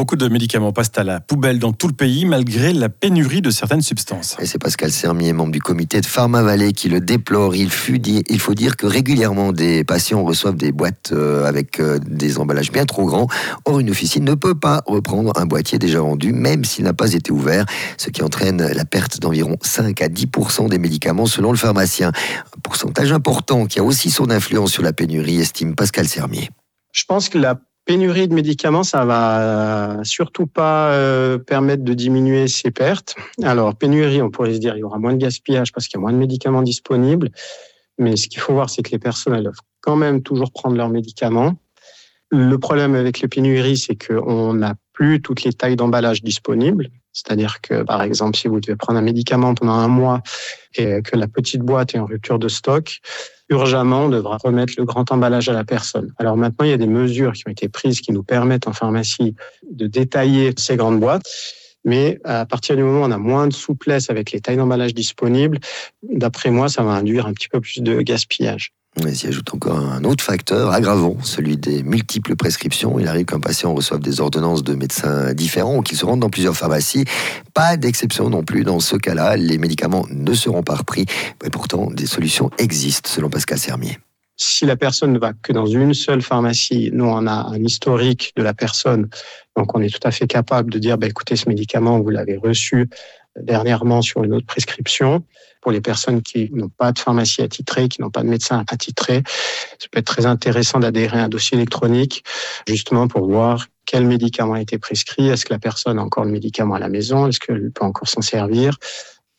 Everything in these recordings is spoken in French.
Beaucoup de médicaments passent à la poubelle dans tout le pays malgré la pénurie de certaines substances. Et c'est Pascal Sermier, membre du comité de Pharma Valley, qui le déplore. Il, il faut dire que régulièrement des patients reçoivent des boîtes euh, avec euh, des emballages bien trop grands. Or, une officine ne peut pas reprendre un boîtier déjà vendu, même s'il n'a pas été ouvert, ce qui entraîne la perte d'environ 5 à 10 des médicaments selon le pharmacien. Un pourcentage important qui a aussi son influence sur la pénurie, estime Pascal Sermier. Je pense que la pénurie de médicaments, ça va surtout pas euh, permettre de diminuer ces pertes. Alors, pénurie, on pourrait se dire, il y aura moins de gaspillage parce qu'il y a moins de médicaments disponibles. Mais ce qu'il faut voir, c'est que les personnes, doivent quand même toujours prendre leurs médicaments. Le problème avec les pénuries, c'est qu'on n'a plus toutes les tailles d'emballage disponibles. C'est-à-dire que, par exemple, si vous devez prendre un médicament pendant un mois et que la petite boîte est en rupture de stock, urgemment, on devra remettre le grand emballage à la personne. Alors maintenant, il y a des mesures qui ont été prises qui nous permettent en pharmacie de détailler ces grandes boîtes. Mais à partir du moment où on a moins de souplesse avec les tailles d'emballage disponibles, d'après moi, ça va induire un petit peu plus de gaspillage. Il s'y ajoute encore un autre facteur aggravant, celui des multiples prescriptions. Il arrive qu'un patient reçoive des ordonnances de médecins différents ou qu'il se rende dans plusieurs pharmacies. Pas d'exception non plus dans ce cas-là. Les médicaments ne seront pas repris. Mais pourtant, des solutions existent, selon Pascal Sermier. Si la personne ne va que dans une seule pharmacie, nous, on a un historique de la personne. Donc, on est tout à fait capable de dire, bah, écoutez, ce médicament, vous l'avez reçu dernièrement sur une autre prescription. Pour les personnes qui n'ont pas de pharmacie attitrée, qui n'ont pas de médecin attitré, ça peut être très intéressant d'adhérer à un dossier électronique, justement pour voir quel médicament a été prescrit, est-ce que la personne a encore le médicament à la maison, est-ce qu'elle peut encore s'en servir,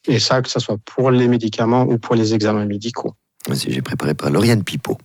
et ça, que ce soit pour les médicaments ou pour les examens médicaux. J'ai préparé par Lauriane Pipeau.